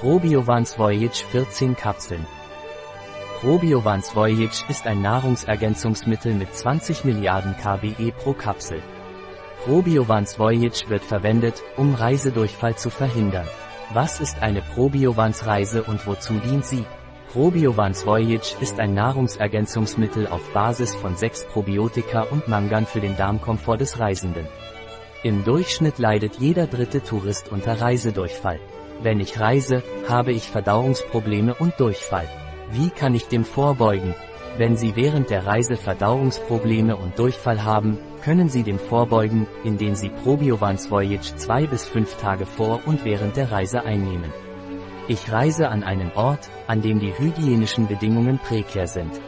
Probiovans Voyage 14 Kapseln. Probiovans Voyage ist ein Nahrungsergänzungsmittel mit 20 Milliarden kBe pro Kapsel. Probiovans Voyage wird verwendet, um Reisedurchfall zu verhindern. Was ist eine Probiovans Reise und wozu dient sie? Probiovans Voyage ist ein Nahrungsergänzungsmittel auf Basis von sechs Probiotika und Mangan für den Darmkomfort des Reisenden. Im Durchschnitt leidet jeder dritte Tourist unter Reisedurchfall. Wenn ich reise, habe ich Verdauungsprobleme und Durchfall. Wie kann ich dem vorbeugen? Wenn Sie während der Reise Verdauungsprobleme und Durchfall haben, können Sie dem vorbeugen, indem Sie Probiovans Voyage zwei bis fünf Tage vor und während der Reise einnehmen. Ich reise an einen Ort, an dem die hygienischen Bedingungen prekär sind.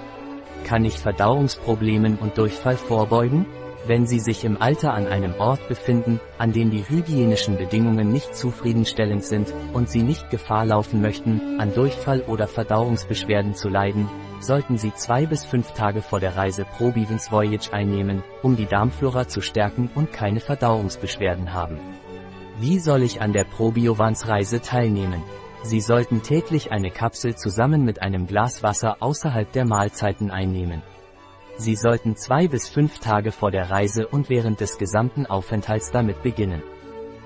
Kann ich Verdauungsproblemen und Durchfall vorbeugen? Wenn Sie sich im Alter an einem Ort befinden, an dem die hygienischen Bedingungen nicht zufriedenstellend sind, und Sie nicht Gefahr laufen möchten, an Durchfall oder Verdauungsbeschwerden zu leiden, sollten Sie zwei bis fünf Tage vor der Reise Probivens Voyage einnehmen, um die Darmflora zu stärken und keine Verdauungsbeschwerden haben. Wie soll ich an der Probiovans Reise teilnehmen? Sie sollten täglich eine Kapsel zusammen mit einem Glas Wasser außerhalb der Mahlzeiten einnehmen. Sie sollten zwei bis fünf Tage vor der Reise und während des gesamten Aufenthalts damit beginnen.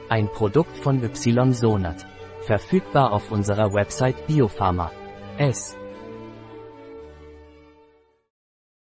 Ein Produkt von Y-Sonat. Verfügbar auf unserer Website Biopharma. S.